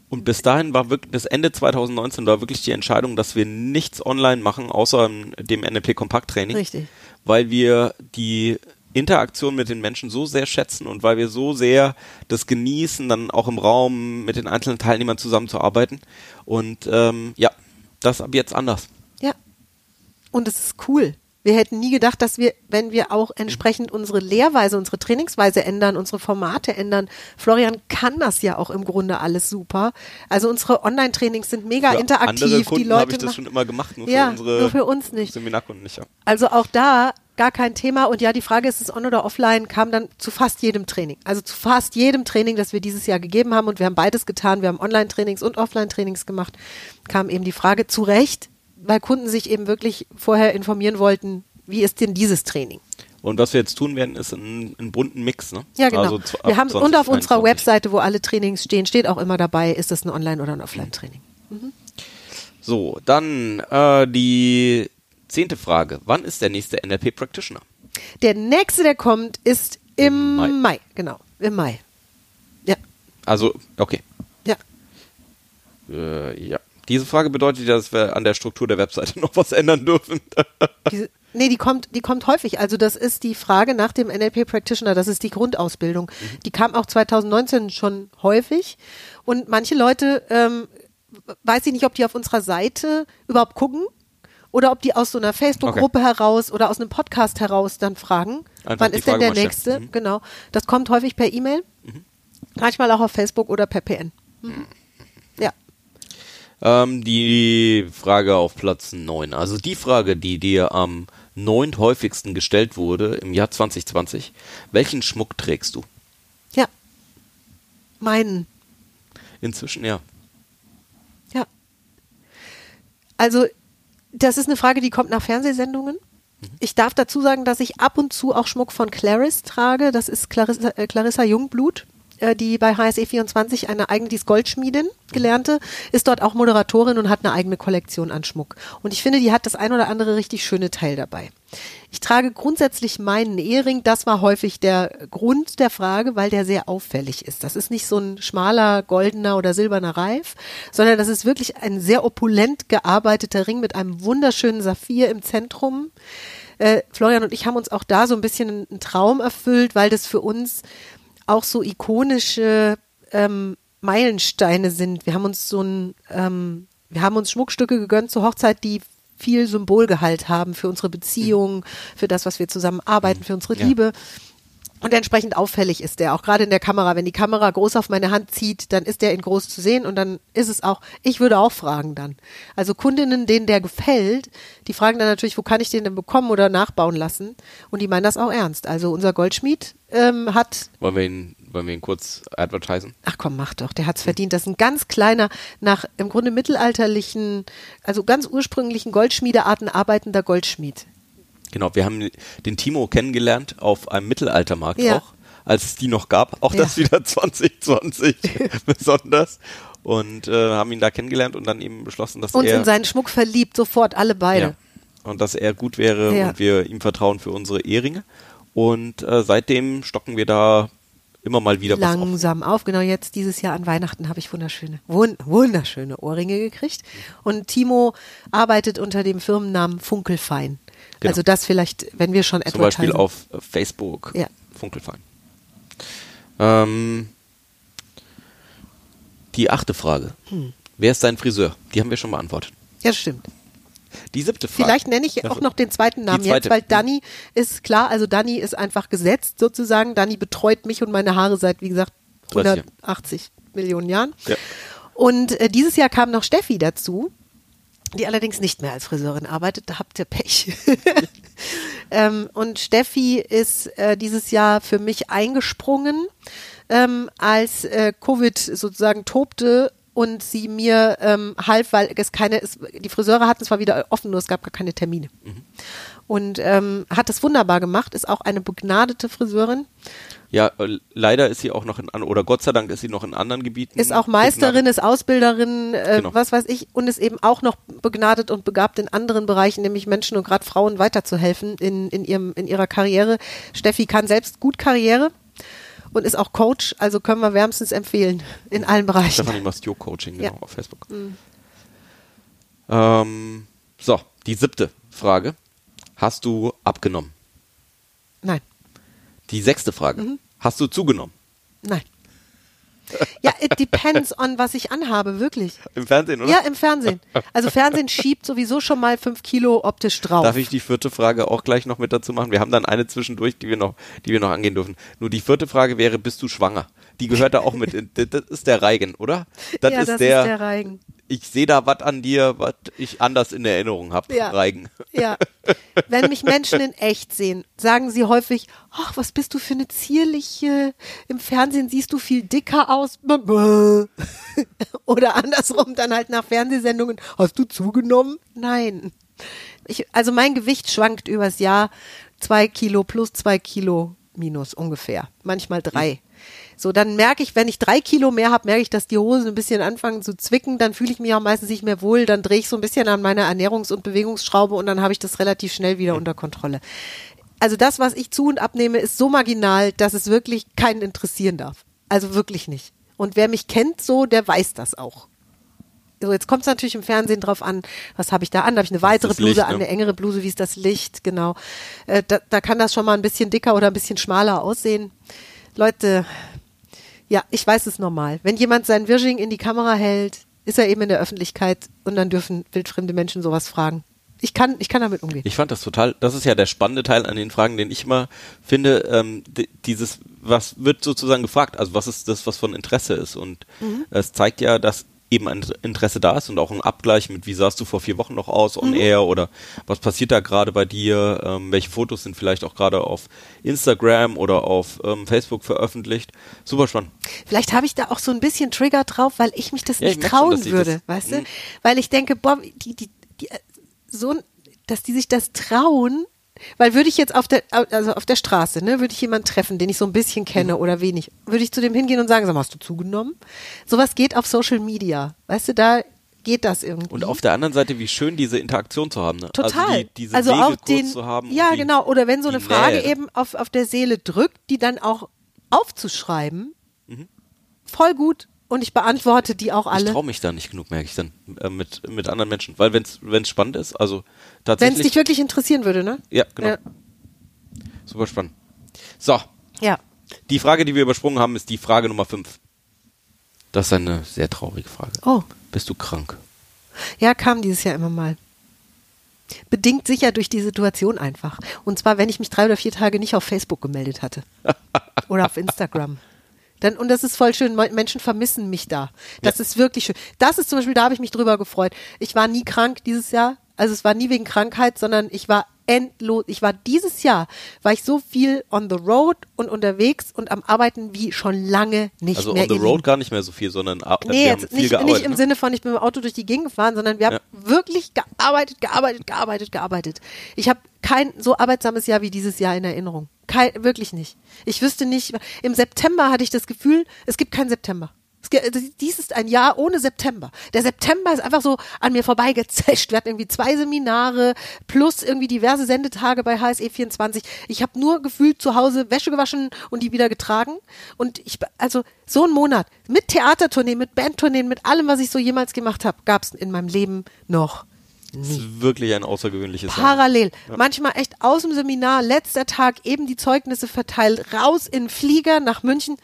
Und bis dahin war wirklich, bis Ende 2019 war wirklich die Entscheidung, dass wir nichts online machen, außer dem NLP Kompakttraining. Richtig. Weil wir die Interaktion mit den Menschen so sehr schätzen und weil wir so sehr das genießen, dann auch im Raum mit den einzelnen Teilnehmern zusammenzuarbeiten. Und ähm, ja, das ab jetzt anders. Ja. Und es ist cool. Wir hätten nie gedacht, dass wir, wenn wir auch entsprechend unsere Lehrweise, unsere Trainingsweise ändern, unsere Formate ändern. Florian kann das ja auch im Grunde alles super. Also unsere Online-Trainings sind mega Für interaktiv. andere Kunden die Leute habe ich das schon immer gemacht, nur ja, für unsere nur für uns nicht. Seminarkunden nicht. Ja. Also auch da gar kein Thema. Und ja, die Frage ist es on oder offline, kam dann zu fast jedem Training. Also zu fast jedem Training, das wir dieses Jahr gegeben haben. Und wir haben beides getan. Wir haben Online-Trainings und Offline-Trainings gemacht. Kam eben die Frage zu Recht, weil Kunden sich eben wirklich vorher informieren wollten, wie ist denn dieses Training? Und was wir jetzt tun werden, ist einen, einen bunten Mix. Ne? Ja, genau. Also wir haben, und auf unserer 2021. Webseite, wo alle Trainings stehen, steht auch immer dabei, ist das ein Online- oder ein Offline-Training. So, dann äh, die zehnte Frage. Wann ist der nächste NLP Practitioner? Der nächste, der kommt, ist im Mai. Mai. Genau, im Mai. Ja, Also, okay. ja. Äh, ja. Diese Frage bedeutet ja, dass wir an der Struktur der Webseite noch was ändern dürfen. Diese, nee, die kommt, die kommt häufig. Also das ist die Frage nach dem NLP Practitioner, das ist die Grundausbildung. Die kam auch 2019 schon häufig. Und manche Leute, ähm, weiß ich nicht, ob die auf unserer Seite überhaupt gucken oder ob die aus so einer Facebook-Gruppe heraus oder aus einem Podcast heraus dann fragen, Einfach wann ist denn Frage der mal stellen. nächste? Mhm. Genau. Das kommt häufig per E-Mail, manchmal auch auf Facebook oder per PN. Mhm. Ähm, die Frage auf Platz 9. Also die Frage, die dir am neunt häufigsten gestellt wurde im Jahr 2020. Welchen Schmuck trägst du? Ja. Meinen. Inzwischen ja. Ja. Also, das ist eine Frage, die kommt nach Fernsehsendungen. Ich darf dazu sagen, dass ich ab und zu auch Schmuck von Claris trage. Das ist Clarissa, äh, Clarissa Jungblut, äh, die bei HSE 24 eine eigene, die ist Goldschmiedin, gelernte, ist dort auch Moderatorin und hat eine eigene Kollektion an Schmuck. Und ich finde, die hat das ein oder andere richtig schöne Teil dabei. Ich trage grundsätzlich meinen Ehering. Das war häufig der Grund der Frage, weil der sehr auffällig ist. Das ist nicht so ein schmaler goldener oder silberner Reif, sondern das ist wirklich ein sehr opulent gearbeiteter Ring mit einem wunderschönen Saphir im Zentrum. Äh, Florian und ich haben uns auch da so ein bisschen einen Traum erfüllt, weil das für uns auch so ikonische ähm, Meilensteine sind. Wir haben uns so ein, ähm, wir haben uns Schmuckstücke gegönnt zur Hochzeit, die viel Symbolgehalt haben für unsere Beziehung, für das, was wir zusammen arbeiten, für unsere Ja. Liebe. Und entsprechend auffällig ist der, auch gerade in der Kamera. Wenn die Kamera groß auf meine Hand zieht, dann ist der in groß zu sehen und dann ist es auch, ich würde auch fragen dann. Also Kundinnen, denen der gefällt, die fragen dann natürlich, wo kann ich den denn bekommen oder nachbauen lassen? Und die meinen das auch ernst. Also unser Goldschmied ähm, hat Wollen wir ihn, wollen wir ihn kurz advertisen? Ach komm, mach doch, der hat's verdient. Das ist ein ganz kleiner, nach im Grunde mittelalterlichen, also ganz ursprünglichen Goldschmiedearten arbeitender Goldschmied. Genau, wir haben den Timo kennengelernt auf einem Mittelaltermarkt Ja. auch, als es die noch gab. Auch Ja. das wieder 2020 besonders. Und äh, haben ihn da kennengelernt und dann eben beschlossen, dass Uns er in seinen Schmuck verliebt, sofort alle beide. ja, und dass er gut wäre Ja. und wir ihm vertrauen für unsere Ehringe. Und äh, seitdem stocken wir da immer mal wieder was auf. Langsam auf. Genau jetzt, dieses Jahr an Weihnachten habe ich wunderschöne, wun wunderschöne Ohrringe gekriegt. Und Timo arbeitet unter dem Firmennamen Funkelfein. Genau. Also das vielleicht, wenn wir schon Zum Beispiel auf Facebook. Ja. Funkelfein. Ähm, die achte Frage. Hm. Wer ist dein Friseur? Die haben wir schon beantwortet. Ja, stimmt. Die siebte Frage. Vielleicht nenne ich auch noch den zweiten Namen zweite. jetzt, weil Dani ist klar, also Dani ist einfach gesetzt sozusagen. Dani betreut mich und meine Haare seit, wie gesagt, 30 Jahren. 180 Millionen Jahren. Ja. Und äh, dieses Jahr kam noch Steffi dazu, die allerdings nicht mehr als Friseurin arbeitet. Da habt ihr Pech. ähm, und Steffi ist äh, dieses Jahr für mich eingesprungen, ähm, als äh, Covid sozusagen tobte und sie mir ähm, half, weil es keine, es, die Friseure hatten zwar wieder offen, nur es gab gar keine Termine. Und ähm, hat das wunderbar gemacht, ist auch eine begnadete Friseurin, Ja, äh, leider ist sie auch noch in, oder Gott sei Dank ist sie noch in anderen Gebieten. ist auch Meisterin, ist Ausbilderin, äh, Genau. was weiß ich, und ist eben auch noch begnadet und begabt in anderen Bereichen, nämlich Menschen und gerade Frauen weiterzuhelfen in, in, ihrem, in ihrer Karriere. Steffi kann selbst gut Karriere und ist auch Coach, also können wir wärmstens empfehlen in allen Bereichen. Stefanie Mastio Coaching, genau, Ja. Mhm. auf Facebook. Ähm, so, die siebte Frage. Hast du abgenommen? Nein, Die sechste Frage. Mhm. Hast du zugenommen? nein. Ja, it depends on, was ich anhabe, wirklich. Im Fernsehen, oder? Ja, im Fernsehen. Also Fernsehen schiebt sowieso schon mal fünf Kilo optisch drauf. Darf ich die vierte Frage auch gleich noch mit dazu machen? Wir haben dann eine zwischendurch, die wir noch, die wir noch angehen dürfen. Nur die vierte Frage wäre, bist du schwanger? Die gehört da auch mit. in- Das ist der Reigen, oder? Das ja, ist das der, ist der Reigen. Ich sehe da was an dir, was ich anders in Erinnerung habe. Ja. Reigen. Ja. Wenn mich Menschen in echt sehen, sagen sie häufig, ach, was bist du für eine zierliche, im Fernsehen siehst du viel dicker aus. Oder andersrum dann halt nach Fernsehsendungen, hast du zugenommen? Nein. Ich, also mein Gewicht schwankt übers Jahr zwei Kilo plus zwei Kilo minus ungefähr. Manchmal drei. So, dann merke ich, wenn ich drei Kilo mehr habe, merke ich, dass die Hosen ein bisschen anfangen zu zwicken. Dann fühle ich mich auch meistens nicht mehr wohl. Dann drehe ich so ein bisschen an meiner Ernährungs- und Bewegungsschraube und dann habe ich das relativ schnell wieder unter Kontrolle. Also das, was ich zu und abnehme, ist so marginal, dass es wirklich keinen interessieren darf. Also wirklich nicht. Und wer mich kennt so, der weiß das auch. So, jetzt kommt es natürlich im Fernsehen drauf an, was habe ich da an? Habe ich eine weitere Bluse Licht, an, ne? eine engere Bluse, wie ist das Licht, genau. Äh, da, da kann das schon mal ein bisschen dicker oder ein bisschen schmaler aussehen. Leute, ja, ich weiß es normal. Wenn jemand sein Virgin in die Kamera hält, ist er eben in der Öffentlichkeit und dann dürfen wildfremde Menschen sowas fragen. Ich kann, ich kann damit umgehen. Ich fand das total, das ist ja der spannende Teil an den Fragen, den ich immer finde, ähm, di- dieses, was wird sozusagen gefragt, also was ist das, was von Interesse ist und Mhm. es zeigt ja, dass eben ein Interesse da ist und auch ein Abgleich mit, wie sahst du vor vier Wochen noch aus Mhm. on air oder was passiert da gerade bei dir, ähm, welche Fotos sind vielleicht auch gerade auf Instagram oder auf ähm, Facebook veröffentlicht. Super spannend. Vielleicht habe ich da auch so ein bisschen Trigger drauf, weil ich mich das Ja, ich nicht schon, trauen ich würde, das- weißt du? Mhm. Weil ich denke, boah, die, die, die, äh, so, dass die sich das trauen, weil würde ich jetzt auf der, also auf der Straße, ne, würde ich jemanden treffen, den ich so ein bisschen kenne Mhm. oder wenig, würde ich zu dem hingehen und sagen, sag mal, hast du zugenommen? Sowas geht auf Social Media, weißt du, da geht das irgendwie. Und auf der anderen Seite, wie schön diese Interaktion zu haben. Ne? Total. Also die, diese also Wege auch den, zu haben. ja, die, genau. Oder wenn so eine Frage Nähe. eben auf, auf der Seele drückt, die dann auch aufzuschreiben, Mhm. voll gut. Und ich beantworte die auch Ich alle. traue mich da nicht genug, merke ich dann, äh, mit, mit anderen Menschen. Weil wenn es spannend ist, also Wenn es tatsächlich. dich wirklich interessieren würde, ne? ja, genau. Ja. Super spannend. So, ja. die Frage, die wir übersprungen haben, ist die Frage Nummer 5. Das ist eine sehr traurige Frage. Oh, Bist du krank? ja, kam dieses Jahr immer mal. Bedingt sicher durch die Situation einfach. Und zwar, wenn ich mich drei oder vier Tage nicht auf Facebook gemeldet hatte. oder auf Instagram. Dann, und das ist voll schön. Me- Menschen vermissen mich da. Das ist wirklich schön. Das ist zum Beispiel, da habe ich mich drüber gefreut. Ich war nie krank dieses Jahr. Also es war nie wegen Krankheit, sondern ich war endlos. Ich war dieses Jahr, war ich so viel on the road und unterwegs und am Arbeiten wie schon lange nicht Also mehr. on the road gar nicht mehr so viel, sondern a- Nee, wir jetzt viel nicht, gearbeitet. nicht im ne? Sinne von, ich bin mit dem Auto durch die Gegend gefahren, sondern wir haben Ja. wirklich gearbeitet, gearbeitet, gearbeitet, gearbeitet. Ich habe kein so arbeitsames Jahr wie dieses Jahr in Erinnerung. Kein, wirklich nicht. Ich wüsste nicht, im September hatte ich das Gefühl, es gibt keinen September. Ge- Dies ist ein Jahr ohne September. Der September ist einfach so an mir vorbeigezischt. Wir hatten irgendwie zwei Seminare plus irgendwie diverse Sendetage bei HSE 24. Ich habe nur gefühlt zu Hause Wäsche gewaschen und die wieder getragen. Und ich, also so ein Monat mit Theatertourneen, mit Bandtourneen, mit allem, was ich so jemals gemacht habe, gab es in meinem Leben noch Das ist wirklich ein außergewöhnliches Jahr. Parallel. Manchmal echt aus dem Seminar, letzter Tag, eben die Zeugnisse verteilt, raus in Flieger nach München.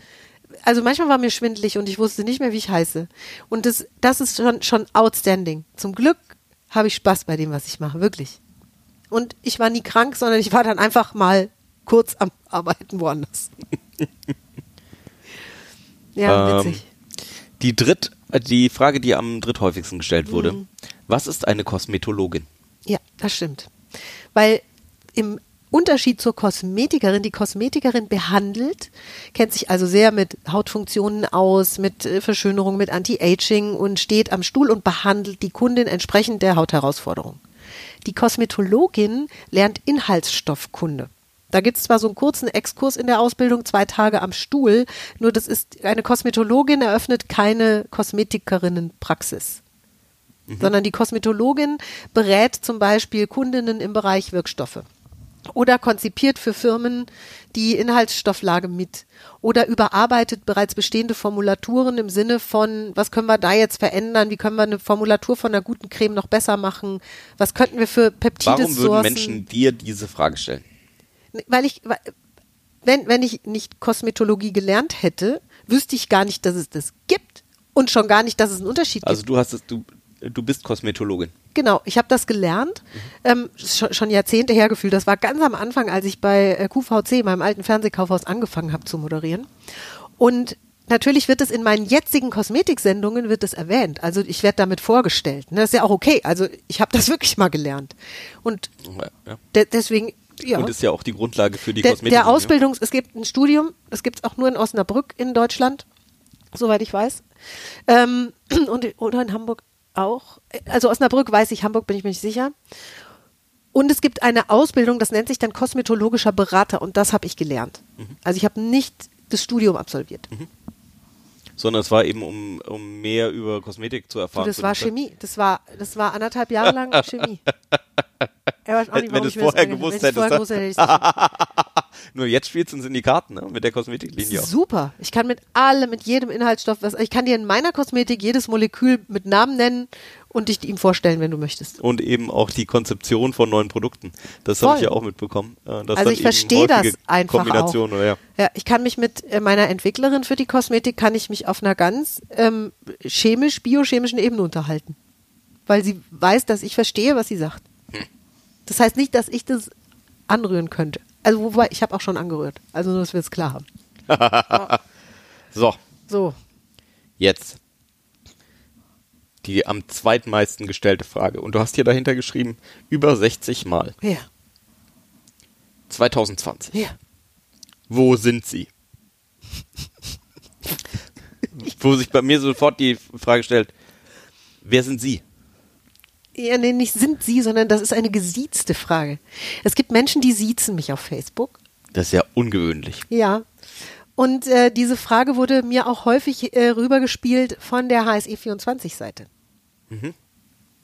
Also manchmal war mir schwindelig und ich wusste nicht mehr, wie ich heiße. Und das, das ist schon, schon outstanding. Zum Glück habe ich Spaß bei dem, was ich mache, wirklich. Und ich war nie krank, sondern ich war dann einfach mal kurz am Arbeiten woanders. ja, Ähm, witzig. Die dritt, äh, die Frage, die am dritthäufigsten gestellt wurde. Mhm. Was ist eine Kosmetologin? Ja, das stimmt. Weil im Unterschied zur Kosmetikerin, die Kosmetikerin behandelt, kennt sich also sehr mit Hautfunktionen aus, mit äh, Verschönerung, mit Anti-Aging und steht am Stuhl und behandelt die Kundin entsprechend der Hautherausforderung. Die Kosmetologin lernt Inhaltsstoffkunde. Da gibt es zwar so einen kurzen Exkurs in der Ausbildung, zwei Tage am Stuhl, nur das ist eine Kosmetologin eröffnet keine Kosmetikerinnenpraxis sondern die Kosmetologin berät zum Beispiel Kundinnen im Bereich Wirkstoffe oder konzipiert für Firmen die Inhaltsstofflage mit oder überarbeitet bereits bestehende Formulaturen im Sinne von, was können wir da jetzt verändern, wie können wir eine Formulatur von einer guten Creme noch besser machen, was könnten wir für Peptide Warum würden sourcen? Menschen dir diese Frage stellen? weil ich, wenn, wenn ich nicht Kosmetologie gelernt hätte, wüsste ich gar nicht, dass es das gibt und schon gar nicht, dass es einen Unterschied Also gibt. du hast es, du, du bist Kosmetologin. Genau, ich habe das gelernt, ähm, schon, schon Jahrzehnte hergefühlt. Das war ganz am Anfang, als ich bei äh, QVC, meinem alten Fernsehkaufhaus, angefangen habe zu moderieren. Und natürlich wird es in meinen jetzigen Kosmetiksendungen wird es erwähnt. Also ich werde damit vorgestellt. Ne? Das ist ja auch okay. Also ich habe das wirklich mal gelernt. Und Ja, ja. de deswegen, ja. Und ist ja auch die Grundlage für die der, Kosmetik. der Ausbildungs, es gibt ein Studium, das gibt es auch nur in Osnabrück in Deutschland, soweit ich weiß. Ähm, und, oder in Hamburg auch. Also Osnabrück weiß ich, Hamburg bin ich mir nicht sicher. Und es gibt eine Ausbildung, das nennt sich dann kosmetologischer Berater und das habe ich gelernt. Mhm. Also ich habe nicht das Studium absolviert. Sondern es war eben, um, um mehr über Kosmetik zu Du, erfahren. das zu war. Chemie. Das war, das war anderthalb Jahre lang Chemie. Ich weiß auch Wenn nicht, warum du es vorher ange- gewusst wenn vorher hättest, gewusst hätte, Nur jetzt spielst du uns in die Karten, ne? Mit der Kosmetiklinie auch. Super. Ich kann mit allem, mit jedem Inhaltsstoff, was, ich kann dir in meiner Kosmetik jedes Molekül mit Namen nennen und dich ihm vorstellen, wenn du möchtest. Und eben auch die Konzeption von neuen Produkten. Das habe ich ja auch mitbekommen. äh, Also ich verstehe das einfach Kombination, auch. Oder ja. Ja, ich kann mich mit äh, meiner Entwicklerin für die Kosmetik, kann ich mich auf einer ganz ähm, chemisch, biochemischen Ebene unterhalten. Weil sie weiß, dass ich verstehe, was sie sagt. Das heißt nicht, dass ich das anrühren könnte. Also wobei, ich habe auch schon angerührt. Also nur, dass wir es klar haben. So, So, jetzt. Die am zweitmeisten gestellte Frage. Und du hast hier dahinter geschrieben, über 60 Mal. ja, 2020. ja. Wo sind sie? Wo sich bei mir sofort die Frage stellt, wer sind sie? Ja, nee, nicht sind sie, sondern das ist eine gesiezte Frage. Es gibt Menschen, die siezen mich auf Facebook. Das ist ja ungewöhnlich. Ja. Und äh, diese Frage wurde mir auch häufig äh, rübergespielt von der HSE24-Seite.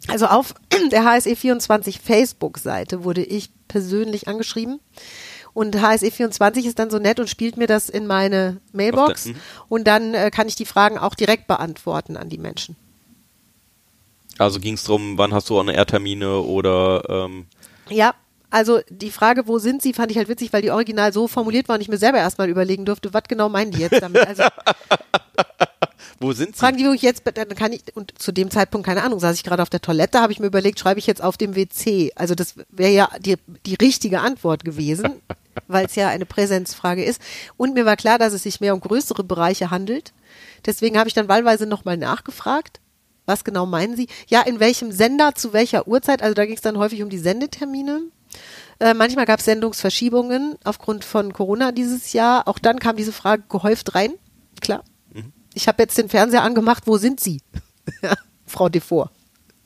Also auf der HSE24 Facebook-Seite wurde ich persönlich angeschrieben. Und HSE24 ist dann so nett und spielt mir das in meine Mailbox. mhm. Und dann äh, kann ich die Fragen auch direkt beantworten an die Menschen. Also ging es darum, wann hast du On-Air-Termine oder ähm, Ja, also die Frage, wo sind sie, fand ich halt witzig, weil die original so formuliert war und ich mir selber erstmal überlegen durfte, was genau meinen die jetzt damit. Also wo sind sie? fragen die wirklich jetzt, dann kann ich, und zu dem Zeitpunkt, keine Ahnung, saß ich gerade auf der Toilette, habe ich mir überlegt, schreibe ich jetzt auf dem WC. Also das wäre ja die, die richtige Antwort gewesen, weil es ja eine Präsenzfrage ist. Und mir war klar, dass es sich mehr um größere Bereiche handelt. Deswegen habe ich dann wahlweise nochmal nachgefragt. Was genau meinen Sie? Ja, in welchem Sender, zu welcher Uhrzeit? Also da ging es dann häufig um die Sendetermine. Äh, manchmal gab es Sendungsverschiebungen aufgrund von Corona dieses Jahr. Auch dann kam diese Frage gehäuft rein. Klar. Ich habe jetzt den Fernseher angemacht. Wo sind Sie? Frau Devor.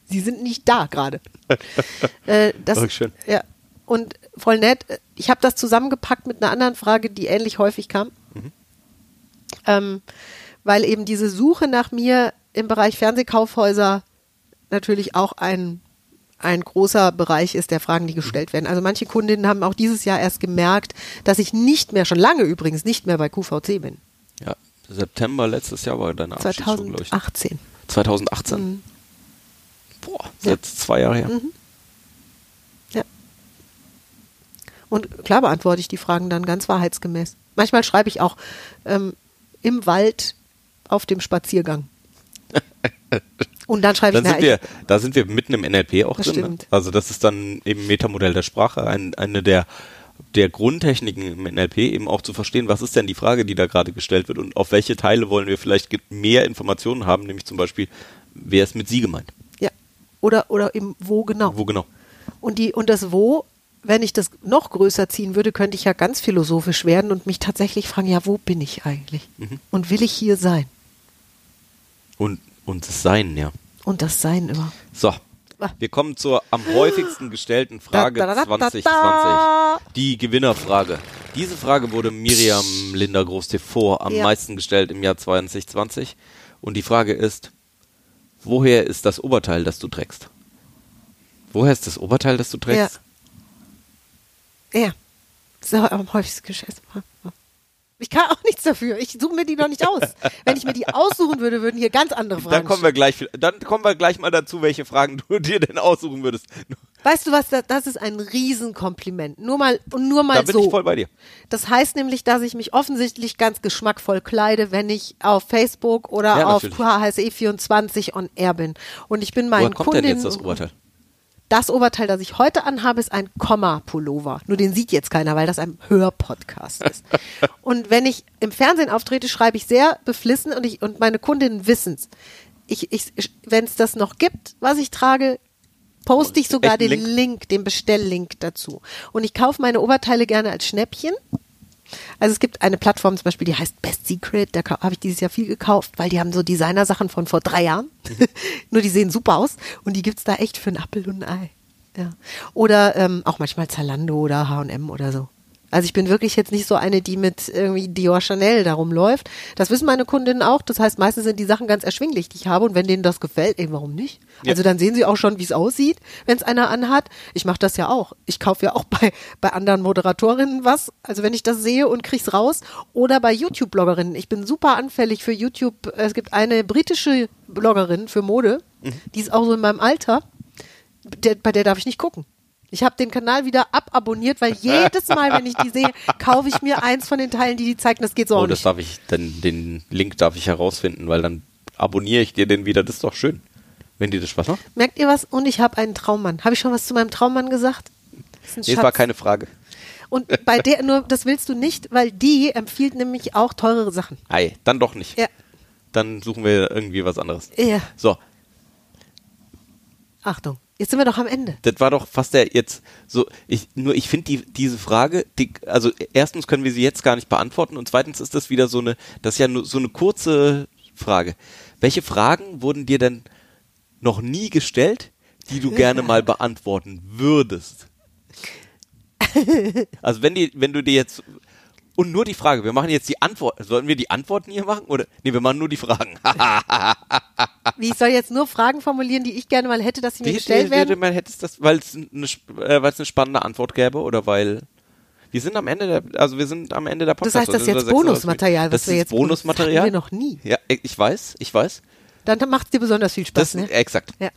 Sie sind nicht da gerade. äh, das, Oh, schön. Ja. Und voll nett. Ich habe das zusammengepackt mit einer anderen Frage, die ähnlich häufig kam. Ähm, weil eben diese Suche nach mir im Bereich Fernsehkaufhäuser natürlich auch ein, ein großer Bereich ist der Fragen, die gestellt werden. Also manche Kundinnen haben auch dieses Jahr erst gemerkt, dass ich nicht mehr, schon lange übrigens, nicht mehr bei QVC bin. Ja, September letztes Jahr war deine Abschiedsshow, glaube ich. 2018. 2018. Mhm. Boah, jetzt zwei Jahre her. Ja. Und klar beantworte ich die Fragen dann ganz wahrheitsgemäß. Manchmal schreibe ich auch ähm, im Wald auf dem Spaziergang. Und dann schreibe Dann ich, sind wir, da sind wir mitten im NLP auch Das drin. Ne? stimmt. Also das ist dann eben Metamodell der Sprache, ein, eine der der Grundtechniken im NLP eben auch zu verstehen, was ist denn die Frage, die da gerade gestellt wird und auf welche Teile wollen wir vielleicht mehr Informationen haben, nämlich zum Beispiel, wer ist mit Sie gemeint? ja. Oder, oder im Wo genau. Wo genau? Und, die, und das Wo, wenn ich das noch größer ziehen würde, könnte ich ja ganz philosophisch werden und mich tatsächlich fragen, ja, wo bin ich eigentlich? Mhm. Und will ich hier sein? Und, und das Sein, ja. Und das Sein immer. So, wir kommen zur am häufigsten gestellten Frage Da, da, da, da, da, 2020. da. Die Gewinnerfrage. Diese Frage wurde Miriam Linda Groß-Tevor am Ja. meisten gestellt im Jahr 2020. Und die Frage ist, woher ist das Oberteil, das du trägst? Woher ist das Oberteil, das du trägst? Ja. Das ist am häufigsten Geschäft. Ich kann auch nichts dafür. Ich suche mir die noch nicht aus. Wenn ich mir die aussuchen würde, würden hier ganz andere Fragen Dann kommen wir gleich, dann kommen wir gleich mal dazu, welche Fragen du dir denn aussuchen würdest. Weißt du was, das, ist ein Riesenkompliment. Nur mal, und nur mal Da bin so. ich voll bei dir. Das heißt nämlich, dass ich mich offensichtlich ganz geschmackvoll kleide, wenn ich auf Facebook oder Ja, auf natürlich. HSE24 on air bin. Und ich bin Woher meinen kommt denn Kundinnen jetzt das Urteil? Das Oberteil, das ich heute anhabe, ist ein Komma-Pullover. Nur den sieht jetzt keiner, weil das ein Hörpodcast ist. und wenn ich im Fernsehen auftrete, schreibe ich sehr beflissen und, ich, und meine Kundinnen wissen's. Ich, ich, wenn es das noch gibt, was ich trage, poste ich sogar den Link? Link? den Bestelllink dazu. Und ich kaufe meine Oberteile gerne als Schnäppchen. Also es gibt eine Plattform zum Beispiel, die heißt Best Secret, da habe ich dieses Jahr viel gekauft, weil die haben so Designersachen von vor drei Jahren. Nur die sehen super aus und die gibt's da echt für einen Appel und ein Ei. Ja. Oder ähm, auch manchmal Zalando oder H&M oder so. Also ich bin wirklich jetzt nicht so eine, die mit irgendwie Dior Chanel darum läuft. Das wissen meine Kundinnen auch. Das heißt, meistens sind die Sachen ganz erschwinglich, die ich habe. Und wenn denen das gefällt, ey, warum nicht? Ja. Also dann sehen sie auch schon, wie es aussieht, wenn es einer anhat. Ich mache das ja auch. Ich kaufe ja auch bei, bei anderen Moderatorinnen was. Also wenn ich das sehe und krieg's raus. Oder bei YouTube-Bloggerinnen. Ich bin super anfällig für YouTube. Es gibt eine britische Bloggerin für Mode. Die ist auch so in meinem Alter. Der, bei der darf ich nicht gucken. Ich habe den Kanal wieder ababonniert, weil jedes Mal, wenn ich die sehe, kaufe ich mir eins von den Teilen, die die zeigen. Das geht so Oh, auch das nicht. darf ich, dann den Link darf ich herausfinden, weil dann abonniere ich dir den wieder. Das ist doch schön, wenn dir das Spaß macht. Merkt ihr was? Und ich habe einen Traummann. Habe ich schon was zu meinem Traummann gesagt? Das Nee, es war keine Frage. Und bei der, nur das willst du nicht, weil die empfiehlt nämlich auch teurere Sachen. Ei, dann doch nicht. Ja. Dann suchen wir irgendwie was anderes. Ja. So, Achtung. Jetzt sind wir doch am Ende. das war doch fast der jetzt so, ich, nur ich finde die, diese Frage, die, also erstens können wir sie jetzt gar nicht beantworten und zweitens ist das wieder so eine, das ist ja nur so eine kurze Frage. Welche Fragen wurden dir denn noch nie gestellt, die du gerne mal beantworten würdest? Also wenn die, wenn du dir jetzt und nur die Frage, wir machen jetzt die Antwort, sollten wir die Antworten hier machen oder nee, wir machen nur die Fragen. Wie ich soll jetzt nur Fragen formulieren, die ich gerne mal hätte, dass sie mir Wie gestellt werden? man hättest das, weil es eine, äh, weil es eine spannende Antwort gäbe oder weil wir sind am Ende der, also wir sind am Ende der Das Podcast. heißt, das ist oder jetzt Bonusmaterial, das was wir ist jetzt Bonusmaterial. Das wir noch nie. Ja, ich weiß, ich weiß. Dann macht es dir besonders viel Spaß, Das ne? exakt. Ja,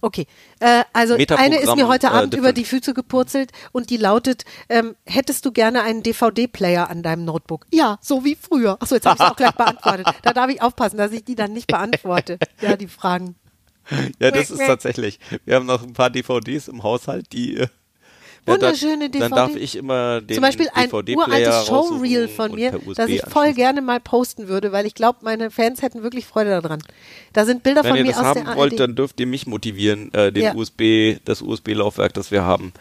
okay. Äh, also eine ist mir heute äh, Abend über different. die Füße gepurzelt und die lautet, ähm, hättest du gerne einen DVD-Player an deinem Notebook? Ja, so wie früher. Achso, jetzt habe ich es auch gleich beantwortet. Da darf ich aufpassen, dass ich die dann nicht beantworte. Ja, die Fragen. Ja, das ist tatsächlich. Wir haben noch ein paar DVDs im Haushalt, die äh, Wunderschöne dann, Dann DVD. darf ich immer den Zum Beispiel ein uraltes Showreel von mir, das ich voll gerne mal posten würde, weil ich glaube, meine Fans hätten wirklich Freude daran. Da sind Bilder Wenn von ihr mir das aus haben der wollt, ARD. dann dürft ihr mich motivieren, äh, den Ja. USB, das USB-Laufwerk, das wir haben,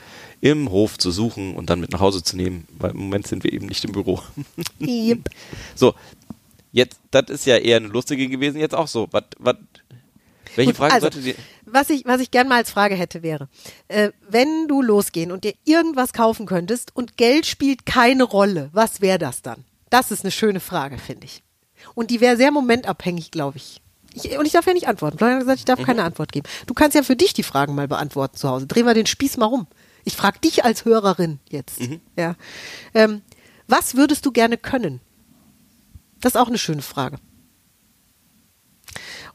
im Hof zu suchen und dann mit nach Hause zu nehmen, weil im Moment sind wir eben nicht im Büro. Yep. so, jetzt, das ist ja eher eine lustige gewesen, jetzt auch so. Was, was, welche Gut, Frage also, sollte sie? Was ich, was ich gerne mal als Frage hätte, wäre, äh, wenn du losgehen und dir irgendwas kaufen könntest und Geld spielt keine Rolle, was wäre das dann? Das ist eine schöne Frage, finde ich. Und die wäre sehr momentabhängig, glaube ich. ich. Und ich darf ja nicht antworten. Florian hat gesagt, ich darf Mhm. keine Antwort geben. Du kannst ja für dich die Fragen mal beantworten zu Hause. Drehen wir den Spieß mal rum. Ich frage dich als Hörerin jetzt. Mhm. Ja. Ähm, was würdest du gerne können? Das ist auch eine schöne Frage.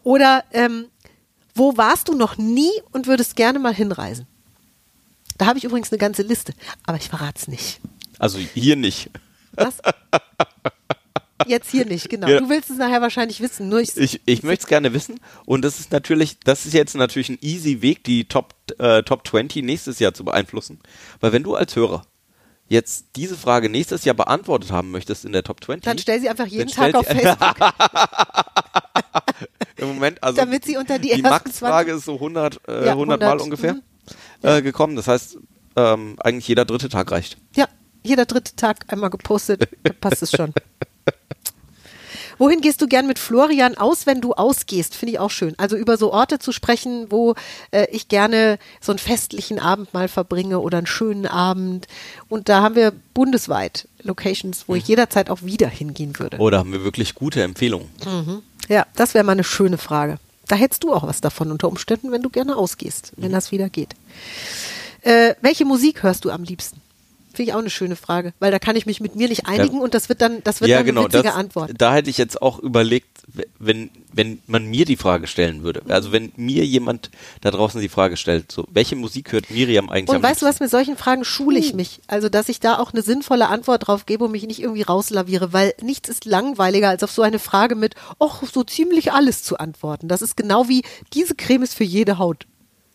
Oder ähm, wo warst du noch nie und würdest gerne mal hinreisen? Da habe ich übrigens eine ganze Liste, aber ich verrate es nicht. Also hier nicht. Was? Jetzt hier nicht, genau. Ja. Du willst es nachher wahrscheinlich wissen. Nur ich, Ich, ich möchte es gerne wissen und das ist natürlich, das ist jetzt natürlich ein easy Weg, die Top, äh, Top 20 nächstes Jahr zu beeinflussen. Weil wenn du als Hörer jetzt diese Frage nächstes Jahr beantwortet haben möchtest in der Top 20, dann stell sie einfach jeden Tag auf Facebook. im Moment, also Damit sie unter die die Max-Frage ist so 100, äh, Ja, 100 Mal 100, ungefähr mhm. äh, gekommen. Das heißt, ähm, eigentlich jeder dritte Tag reicht. Ja, jeder dritte Tag einmal gepostet, passt es schon. Wohin gehst du gern mit Florian aus, wenn du ausgehst? Finde ich auch schön. Also über so Orte zu sprechen, wo äh, ich gerne so einen festlichen Abend mal verbringe oder einen schönen Abend. Und da haben wir bundesweit Locations, wo ich jederzeit auch wieder hingehen würde. Oder haben wir wirklich gute Empfehlungen? Ja, das wäre mal eine schöne Frage. Da hättest du auch was davon unter Umständen, wenn du gerne ausgehst, wenn das wieder geht. Äh, welche Musik hörst du am liebsten? Finde ich auch eine schöne Frage, weil da kann ich mich mit mir nicht einigen und das wird dann, das wird ja, dann genau. eine witzige Das, Antwort. da hätte ich jetzt auch überlegt, wenn, wenn man mir die Frage stellen würde. Also wenn mir jemand da draußen die Frage stellt, so, welche Musik hört Miriam eigentlich Und am weißt du was, mit solchen Fragen schule ich mich. Also, dass ich da auch eine sinnvolle Antwort drauf gebe und mich nicht irgendwie rauslaviere, weil nichts ist langweiliger, als auf so eine Frage mit, ach, so ziemlich alles zu antworten. Das ist genau wie, diese Creme ist für jede Haut.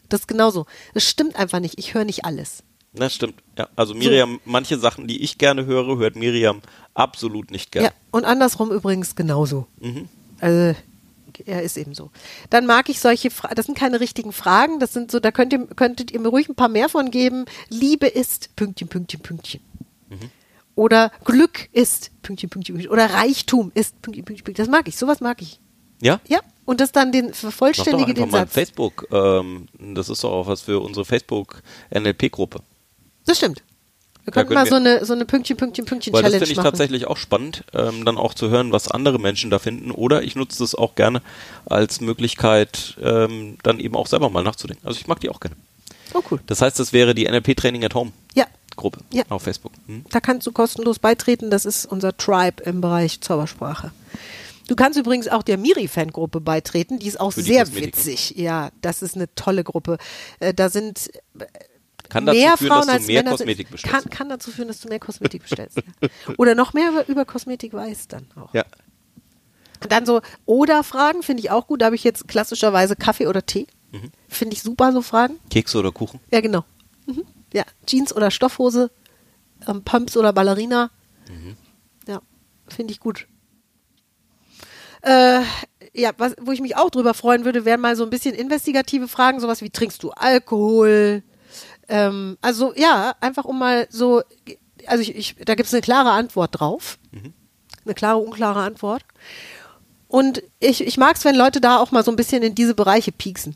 Das ist genauso. Das stimmt einfach nicht. Ich höre nicht alles. Das stimmt. Ja, also Miriam, manche Sachen, die ich gerne höre, hört Miriam absolut nicht Ja, gern. und andersrum übrigens genauso. Mhm. Also, er ist eben so. Dann mag ich solche Fragen, das sind keine richtigen Fragen, das sind so, da könnt ihr, könntet ihr mir ruhig ein paar mehr von geben. Liebe ist, Pünktchen, Pünktchen, Pünktchen. Mhm. Oder Glück ist, Pünktchen, Pünktchen, Pünktchen. Oder Reichtum ist, Pünktchen, Pünktchen, Pünktchen. Das mag ich, sowas mag ich. Ja? Ja, und das dann den Mach doch vervollständige den mal Satz. Facebook. Ähm, das ist doch auch was für unsere Facebook-NLP-Gruppe. Das stimmt. Wir könnten mal können so eine, so eine Pünktchen, Pünktchen, Pünktchen Weil das Challenge finde ich machen. tatsächlich auch spannend, ähm, dann auch zu hören, was andere Menschen da finden. Oder ich nutze das auch gerne als Möglichkeit, ähm, dann eben auch selber mal nachzudenken. Also ich mag die auch gerne. Oh, cool. Das heißt, das wäre die NLP Training at Home Ja, Gruppe Ja. auf Facebook. Hm? Da kannst du kostenlos beitreten. Das ist unser Tribe im Bereich Zaubersprache. Du kannst übrigens auch der Miri-Fangruppe beitreten. Die ist auch Für sehr witzig. Ja, das ist eine tolle Gruppe. Äh, Da sind Kann dazu mehr führen, Frauen dass du als mehr Männer. Kosmetik bestellst. Kann, kann dazu führen, dass du mehr Kosmetik bestellst. ja. Oder noch mehr über, über Kosmetik weißt dann auch. Ja. Dann so Oder-Fragen finde ich auch gut. Da habe ich jetzt klassischerweise Kaffee oder Tee. Mhm. Finde ich super, so Fragen. Kekse oder Kuchen? Ja, genau. Mhm. Ja, Jeans oder Stoffhose, ähm, Pumps oder Ballerina. Mhm. Ja, finde ich gut. Äh, ja, was, wo ich mich auch drüber freuen würde, wären mal so ein bisschen investigative Fragen, sowas wie trinkst du Alkohol? Ähm, also ja, einfach um mal so, also ich, ich, da gibt es eine klare Antwort drauf. Eine klare, unklare Antwort. Und ich, ich mag es, wenn Leute da auch mal so ein bisschen in diese Bereiche pieksen.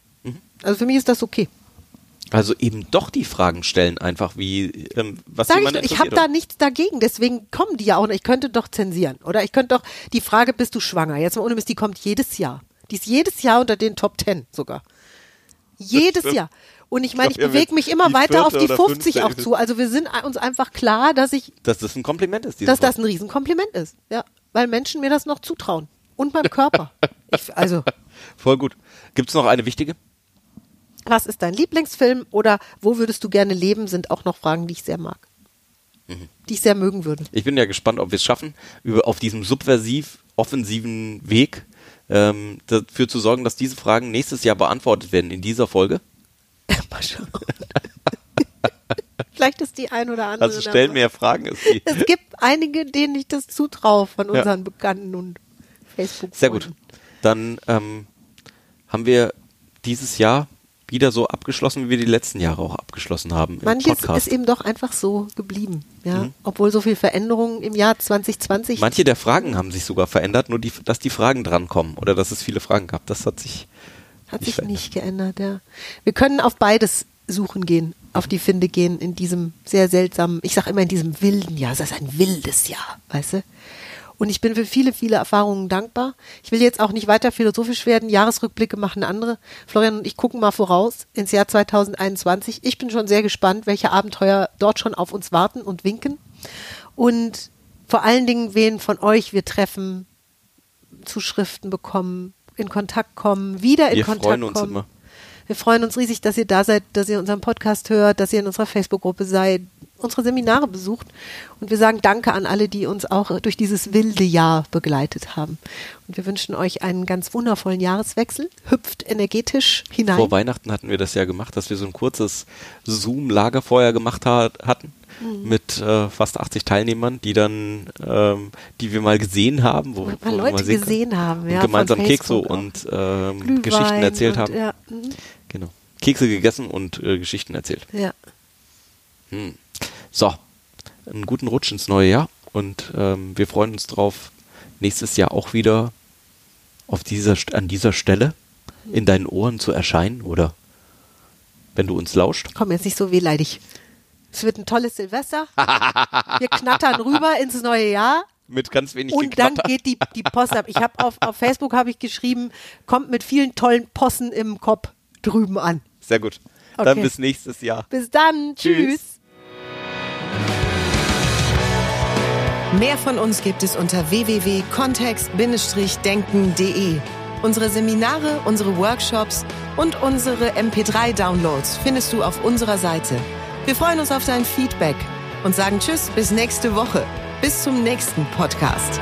Also für mich ist das okay. Also eben doch die Fragen stellen, einfach wie, ähm, was Sag ich, doch, ich habe da nichts dagegen, deswegen kommen die ja auch. Ich könnte doch zensieren. Oder ich könnte doch die Frage, bist du schwanger? Jetzt mal ohne Mist, die kommt jedes Jahr. Die ist jedes Jahr unter den Top Ten sogar. Jedes. Jahr. Und ich meine, ich Ich glaub, bewege mich immer weiter auf die oder 50 auch zu. Also wir sind uns einfach klar, dass ich, dass das ein Kompliment ist. dass das Wort. ein Riesenkompliment ist. Ja. Weil Menschen mir das noch zutrauen. Und meinem Körper. Ich, also, Voll gut. Gibt es noch eine wichtige? was ist dein Lieblingsfilm oder wo würdest du gerne leben, sind auch noch Fragen, die ich sehr mag. Mhm. Die ich sehr mögen würde. Ich bin ja gespannt, ob wir es schaffen, über, auf diesem subversiv offensiven Weg ähm, dafür zu sorgen, dass diese Fragen nächstes Jahr beantwortet werden in dieser Folge. Mal schauen. Vielleicht ist die ein oder andere. Also stellen mehr Fragen. Ist die. Es gibt einige, denen ich das zutraue von Ja. unseren Bekannten und facebook Sehr gut. Dann ähm, haben wir dieses Jahr wieder so abgeschlossen, wie wir die letzten Jahre auch abgeschlossen haben Manches Podcast. ist eben doch einfach so geblieben, ja. Mhm. Obwohl so viel Veränderungen im Jahr 2020. Manche der Fragen haben sich sogar verändert, nur die, dass die Fragen drankommen oder dass es viele Fragen gab. Das hat sich Hat sich verändert. nicht geändert, ja. Wir können auf beides suchen gehen, auf die Finde gehen in diesem sehr seltsamen, ich sag immer in diesem wilden Jahr. Es ist ein wildes Jahr, weißt du? Und ich bin für viele, viele Erfahrungen dankbar. Ich will jetzt auch nicht weiter philosophisch werden. Jahresrückblicke machen andere. Florian und ich gucken mal voraus ins Jahr 2021. Ich bin schon sehr gespannt, welche Abenteuer dort schon auf uns warten und winken. Und vor allen Dingen, wen von euch wir treffen, Zuschriften bekommen, in Kontakt kommen, wieder in Wir Kontakt freuen uns kommen. immer. Wir freuen uns riesig, dass ihr da seid, dass ihr unseren Podcast hört, dass ihr in unserer Facebook-Gruppe seid, unsere Seminare besucht. Und wir sagen Danke an alle, die uns auch durch dieses wilde Jahr begleitet haben. Und wir wünschen euch einen ganz wundervollen Jahreswechsel. Hüpft energetisch hinein. Vor Weihnachten hatten wir das ja gemacht, dass wir so ein kurzes Zoom-Lagerfeuer gemacht ha hatten Mhm. mit äh, fast 80 Teilnehmern, die dann, ähm, die wir mal gesehen haben, wo, Mal wo wir Leute mal sehen gesehen haben, und ja, von gemeinsam Kekse und ähm, Geschichten erzählt und, haben. Ja, mhm. Genau. Kekse gegessen und äh, Geschichten erzählt. ja. Hm. So, einen guten Rutsch ins neue Jahr und ähm, wir freuen uns drauf, nächstes Jahr auch wieder auf dieser, an dieser Stelle in deinen Ohren zu erscheinen oder wenn du uns lauscht. Komm jetzt nicht so wehleidig. Es wird ein tolles Silvester. Wir knattern rüber ins neue Jahr. Mit ganz wenig Und dann Geknatter. geht die, die Post ab. Ich habe auf, auf Facebook habe ich geschrieben, kommt mit vielen tollen Possen im Kopf drüben an. Sehr gut. Okay. Dann bis nächstes Jahr. Bis dann. Tschüss. Tschüss. Mehr von uns gibt es unter www.kontext-denken.de. Unsere Seminare, unsere Workshops und unsere MP3-Downloads findest du auf unserer Seite. Wir freuen uns auf dein Feedback und sagen Tschüss bis nächste Woche. Bis zum nächsten Podcast.